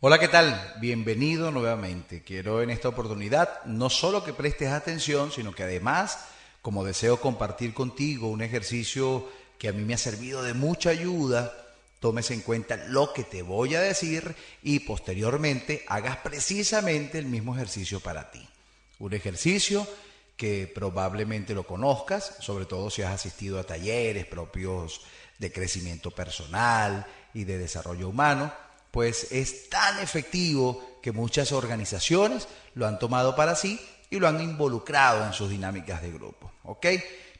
Hola, ¿qué tal? Bienvenido nuevamente. Quiero en esta oportunidad no solo que prestes atención, sino que además, como deseo compartir contigo un ejercicio que a mí me ha servido de mucha ayuda, tomes en cuenta lo que te voy a decir y posteriormente hagas precisamente el mismo ejercicio para ti. Un ejercicio que probablemente lo conozcas, sobre todo si has asistido a talleres propios de crecimiento personal y de desarrollo humano, pues es tan efectivo que muchas organizaciones lo han tomado para sí y lo han involucrado en sus dinámicas de grupo, ¿ok?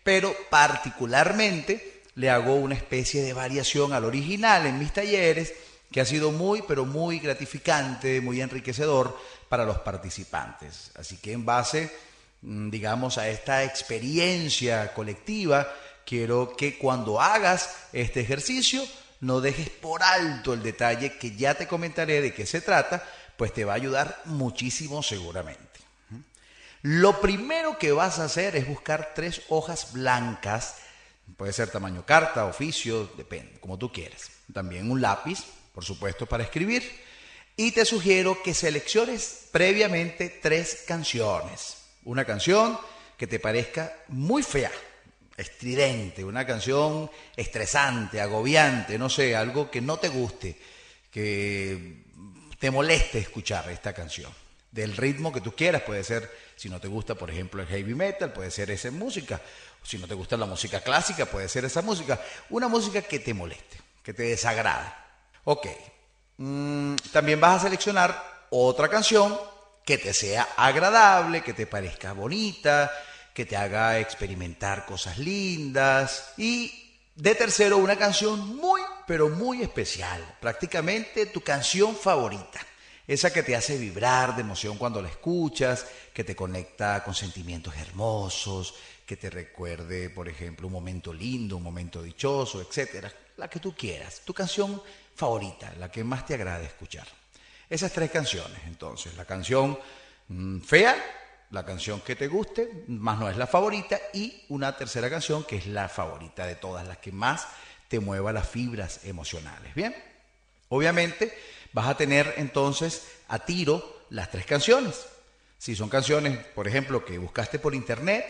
Pero particularmente le hago una especie de variación al original en mis talleres que ha sido muy, pero muy gratificante, muy enriquecedor para los participantes. Así que en base Mm, digamos, a esta experiencia colectiva, quiero que cuando hagas este ejercicio no dejes por alto el detalle que ya te comentaré de qué se trata, pues te va a ayudar muchísimo seguramente. Lo primero que vas a hacer es buscar tres hojas blancas, puede ser tamaño carta, oficio, depende, como tú quieras. También un lápiz, por supuesto, para escribir. Y te sugiero que selecciones previamente tres canciones una canción que te parezca muy fea, estridente, una canción estresante, agobiante, no sé, algo que no te guste, que te moleste escuchar esta canción. Del ritmo que tú quieras, puede ser, si no te gusta, por ejemplo, el heavy metal, puede ser esa música. Si no te gusta la música clásica, puede ser esa música. Una música que te moleste, que te desagrada. Ok. Mm, también vas a seleccionar otra canción que te sea agradable, que te parezca bonita, que te haga experimentar cosas lindas. Y de tercero una canción muy, pero muy especial, prácticamente tu canción favorita, esa que te hace vibrar de emoción cuando la escuchas, que te conecta con sentimientos hermosos, que te recuerde, por ejemplo, un momento lindo, un momento dichoso, etcétera, la que tú quieras, tu canción favorita, la que más te agrade escuchar. Esas tres canciones, entonces, la canción mm, fea, la canción que te guste, más no es la favorita, y una tercera canción que es la favorita de todas, las que más te mueva las fibras emocionales. Bien, obviamente vas a tener entonces a tiro las tres canciones. Si son canciones, por ejemplo, que buscaste por internet,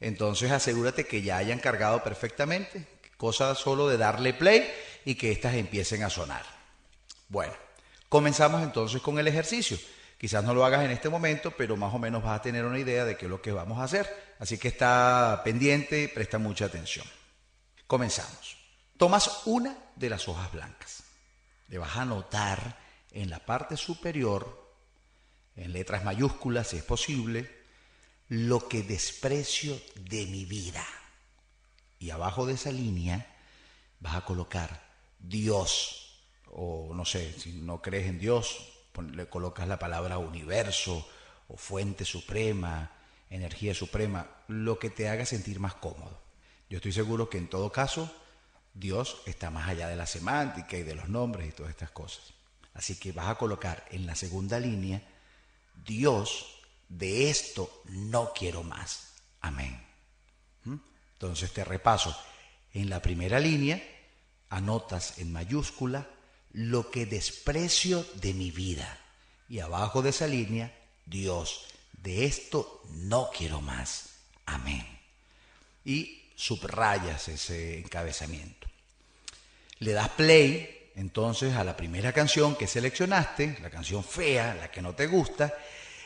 entonces asegúrate que ya hayan cargado perfectamente, cosa solo de darle play y que éstas empiecen a sonar. Bueno, Comenzamos entonces con el ejercicio. Quizás no lo hagas en este momento, pero más o menos vas a tener una idea de qué es lo que vamos a hacer. Así que está pendiente presta mucha atención. Comenzamos. Tomas una de las hojas blancas. Le vas a anotar en la parte superior, en letras mayúsculas si es posible, lo que desprecio de mi vida. Y abajo de esa línea vas a colocar Dios o no sé, si no crees en Dios, le colocas la palabra universo o fuente suprema, energía suprema, lo que te haga sentir más cómodo. Yo estoy seguro que en todo caso Dios está más allá de la semántica y de los nombres y todas estas cosas. Así que vas a colocar en la segunda línea, Dios, de esto no quiero más. Amén. ¿Mm? Entonces te repaso. En la primera línea anotas en mayúscula lo que desprecio de mi vida. Y abajo de esa línea, Dios, de esto no quiero más. Amén. Y subrayas ese encabezamiento. Le das play entonces a la primera canción que seleccionaste, la canción fea, la que no te gusta,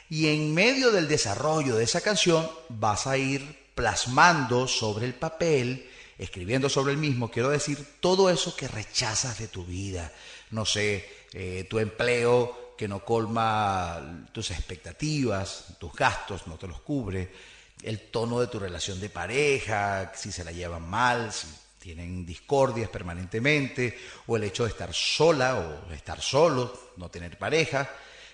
y en medio del desarrollo de esa canción vas a ir plasmando sobre el papel, escribiendo sobre el mismo, quiero decir, todo eso que rechazas de tu vida, no sé, eh, tu empleo que no colma tus expectativas, tus gastos no te los cubre, el tono de tu relación de pareja, si se la llevan mal, si tienen discordias permanentemente, o el hecho de estar sola o estar solo, no tener pareja,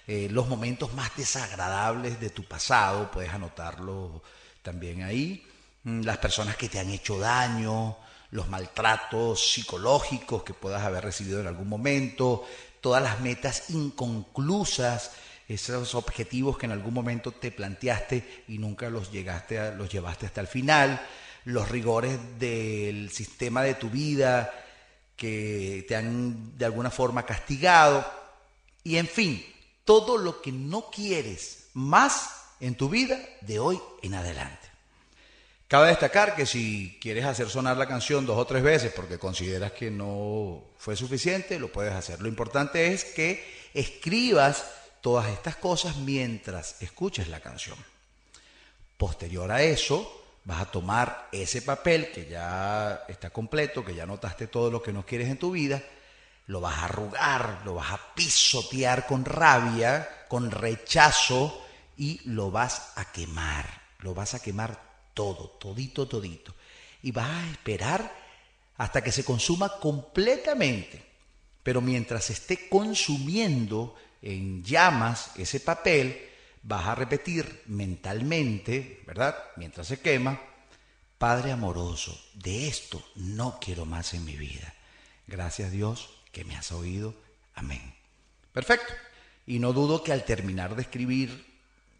eh, los momentos más desagradables de tu pasado, puedes anotarlo también ahí, las personas que te han hecho daño, los maltratos psicológicos que puedas haber recibido en algún momento, todas las metas inconclusas, esos objetivos que en algún momento te planteaste y nunca los llegaste a, los llevaste hasta el final, los rigores del sistema de tu vida que te han de alguna forma castigado y en fin, todo lo que no quieres más en tu vida de hoy en adelante. Cabe destacar que si quieres hacer sonar la canción dos o tres veces porque consideras que no fue suficiente, lo puedes hacer. Lo importante es que escribas todas estas cosas mientras escuches la canción. Posterior a eso, vas a tomar ese papel que ya está completo, que ya notaste todo lo que no quieres en tu vida, lo vas a arrugar, lo vas a pisotear con rabia, con rechazo y lo vas a quemar. Lo vas a quemar todo, todito, todito. Y vas a esperar hasta que se consuma completamente. Pero mientras esté consumiendo en llamas ese papel, vas a repetir mentalmente, ¿verdad? Mientras se quema, Padre amoroso, de esto no quiero más en mi vida. Gracias Dios que me has oído. Amén. Perfecto. Y no dudo que al terminar de escribir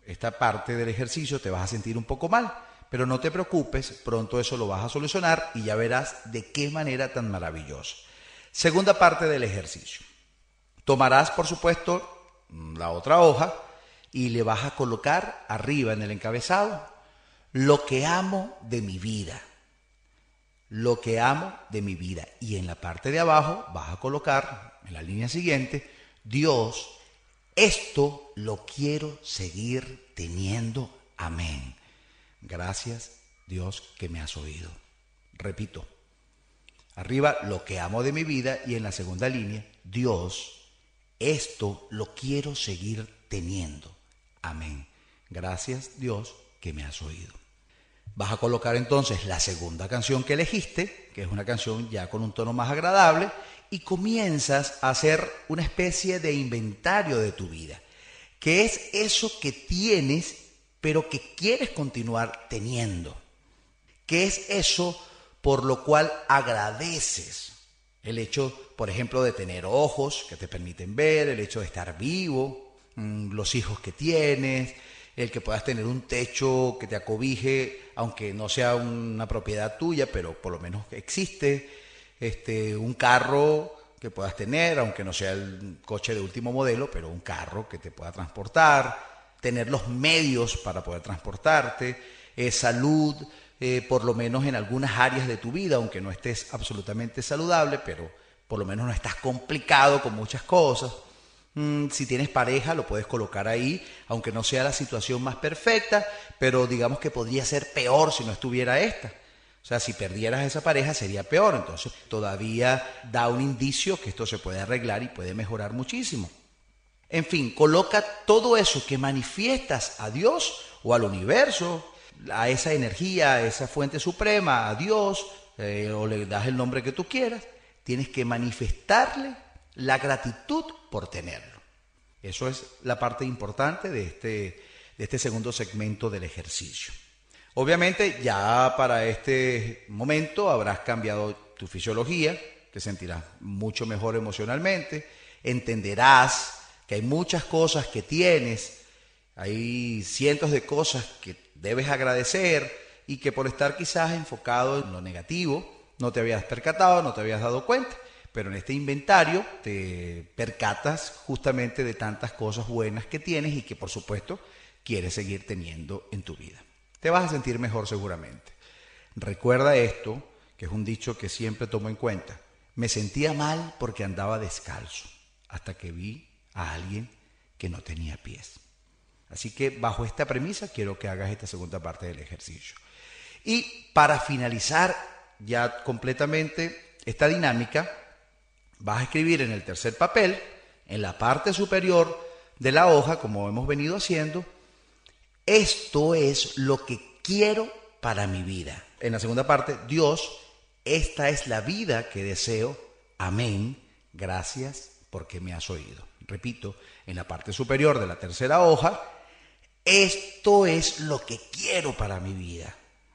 esta parte del ejercicio te vas a sentir un poco mal. Pero no te preocupes, pronto eso lo vas a solucionar y ya verás de qué manera tan maravillosa. Segunda parte del ejercicio. Tomarás, por supuesto, la otra hoja y le vas a colocar arriba en el encabezado lo que amo de mi vida. Lo que amo de mi vida. Y en la parte de abajo vas a colocar, en la línea siguiente, Dios, esto lo quiero seguir teniendo. Amén. Gracias Dios que me has oído. Repito, arriba lo que amo de mi vida y en la segunda línea, Dios, esto lo quiero seguir teniendo. Amén. Gracias Dios que me has oído. Vas a colocar entonces la segunda canción que elegiste, que es una canción ya con un tono más agradable, y comienzas a hacer una especie de inventario de tu vida. ¿Qué es eso que tienes pero que quieres continuar teniendo. ¿Qué es eso por lo cual agradeces? El hecho, por ejemplo, de tener ojos que te permiten ver, el hecho de estar vivo, mm, los hijos que tienes, el que puedas tener un techo que te acobije, aunque no sea una propiedad tuya, pero por lo menos existe, este, un carro que puedas tener, aunque no sea el coche de último modelo, pero un carro que te pueda transportar, tener los medios para poder transportarte, eh, salud, eh, por lo menos en algunas áreas de tu vida, aunque no estés absolutamente saludable, pero por lo menos no estás complicado con muchas cosas. Mm, si tienes pareja, lo puedes colocar ahí, aunque no sea la situación más perfecta, pero digamos que podría ser peor si no estuviera esta. O sea, si perdieras esa pareja sería peor, entonces todavía da un indicio que esto se puede arreglar y puede mejorar muchísimo. En fin, coloca todo eso que manifiestas a Dios o al universo, a esa energía, a esa fuente suprema, a Dios, eh, o le das el nombre que tú quieras, tienes que manifestarle la gratitud por tenerlo. Eso es la parte importante de este, de este segundo segmento del ejercicio. Obviamente ya para este momento habrás cambiado tu fisiología, te sentirás mucho mejor emocionalmente, entenderás que hay muchas cosas que tienes, hay cientos de cosas que debes agradecer y que por estar quizás enfocado en lo negativo no te habías percatado, no te habías dado cuenta. Pero en este inventario te percatas justamente de tantas cosas buenas que tienes y que por supuesto quieres seguir teniendo en tu vida. Te vas a sentir mejor seguramente. Recuerda esto, que es un dicho que siempre tomo en cuenta. Me sentía mal porque andaba descalzo, hasta que vi a alguien que no tenía pies. Así que bajo esta premisa quiero que hagas esta segunda parte del ejercicio. Y para finalizar ya completamente esta dinámica, vas a escribir en el tercer papel, en la parte superior de la hoja, como hemos venido haciendo, esto es lo que quiero para mi vida. En la segunda parte, Dios, esta es la vida que deseo. Amén. Gracias porque me has oído repito, en la parte superior de la tercera hoja, esto es lo que quiero para mi vida.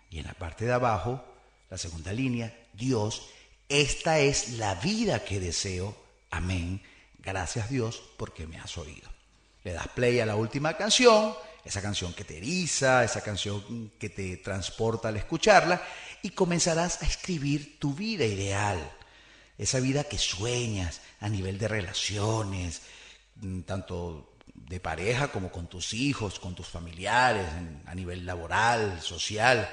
Y en la parte de abajo, la segunda línea, Dios, esta es la vida que deseo. Amén. Gracias Dios porque me has oído. Le das play a la última canción, esa canción que te eriza, esa canción que te transporta al escucharla, y comenzarás a escribir tu vida ideal, esa vida que sueñas a nivel de relaciones, tanto de pareja como con tus hijos, con tus familiares, a nivel laboral, social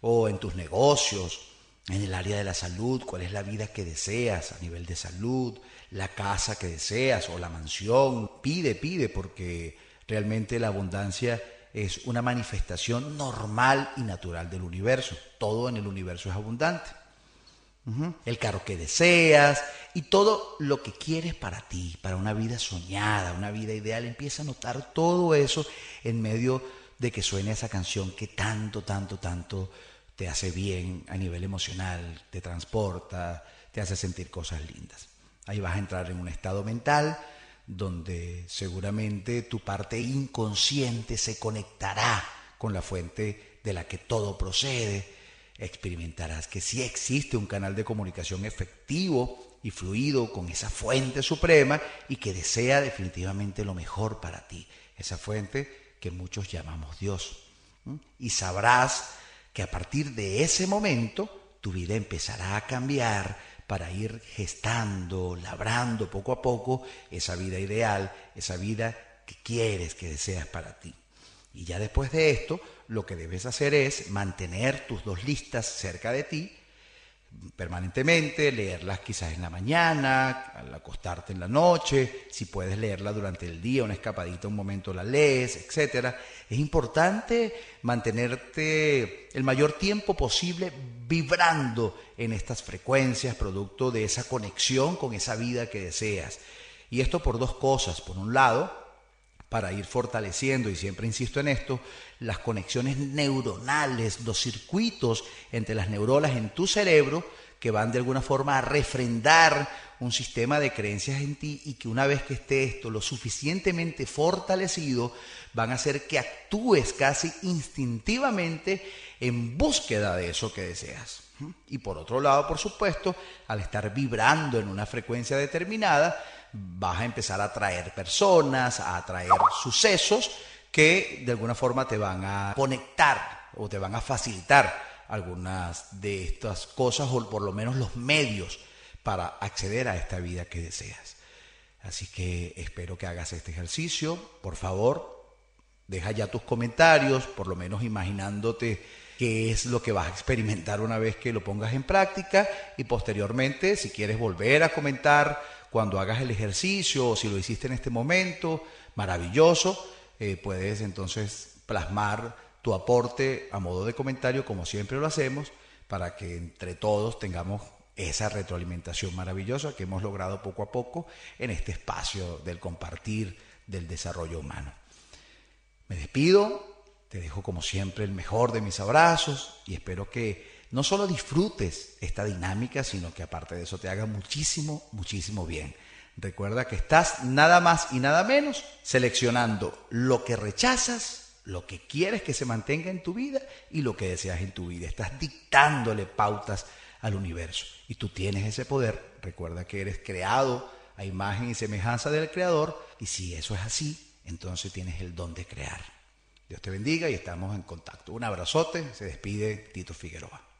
o en tus negocios, en el área de la salud, cuál es la vida que deseas a nivel de salud, la casa que deseas o la mansión. Pide, pide, porque realmente la abundancia es una manifestación normal y natural del universo. Todo en el universo es abundante. El carro que deseas y todo lo que quieres para ti, para una vida soñada, una vida ideal. Empieza a notar todo eso en medio de que suene esa canción que tanto, tanto, tanto te hace bien a nivel emocional, te transporta, te hace sentir cosas lindas. Ahí vas a entrar en un estado mental donde seguramente tu parte inconsciente se conectará con la fuente de la que todo procede. Experimentarás que sí existe un canal de comunicación efectivo y fluido con esa fuente suprema y que desea definitivamente lo mejor para ti. Esa fuente que muchos llamamos Dios. Y sabrás que a partir de ese momento tu vida empezará a cambiar para ir gestando, labrando poco a poco esa vida ideal, esa vida que quieres, que deseas para ti. Y ya después de esto, lo que debes hacer es mantener tus dos listas cerca de ti permanentemente, leerlas quizás en la mañana, al acostarte en la noche, si puedes leerla durante el día, una escapadita, un momento la lees, etc. Es importante mantenerte el mayor tiempo posible vibrando en estas frecuencias, producto de esa conexión con esa vida que deseas. Y esto por dos cosas. Por un lado, para ir fortaleciendo, y siempre insisto en esto, las conexiones neuronales, los circuitos entre las neuronas en tu cerebro que van de alguna forma a refrendar un sistema de creencias en ti y que una vez que esté esto lo suficientemente fortalecido, van a hacer que actúes casi instintivamente en búsqueda de eso que deseas. Y por otro lado, por supuesto, al estar vibrando en una frecuencia determinada, vas a empezar a atraer personas, a atraer sucesos que de alguna forma te van a conectar o te van a facilitar algunas de estas cosas o por lo menos los medios para acceder a esta vida que deseas. Así que espero que hagas este ejercicio. Por favor, deja ya tus comentarios, por lo menos imaginándote qué es lo que vas a experimentar una vez que lo pongas en práctica y posteriormente, si quieres volver a comentar cuando hagas el ejercicio o si lo hiciste en este momento, maravilloso, eh, puedes entonces plasmar tu aporte a modo de comentario, como siempre lo hacemos, para que entre todos tengamos esa retroalimentación maravillosa que hemos logrado poco a poco en este espacio del compartir del desarrollo humano. Me despido, te dejo como siempre el mejor de mis abrazos y espero que no solo disfrutes esta dinámica, sino que aparte de eso te haga muchísimo, muchísimo bien. Recuerda que estás nada más y nada menos seleccionando lo que rechazas, lo que quieres que se mantenga en tu vida y lo que deseas en tu vida. Estás dictándole pautas al universo y tú tienes ese poder. Recuerda que eres creado a imagen y semejanza del Creador y si eso es así, entonces tienes el don de crear. Dios te bendiga y estamos en contacto. Un abrazote, se despide Tito Figueroa.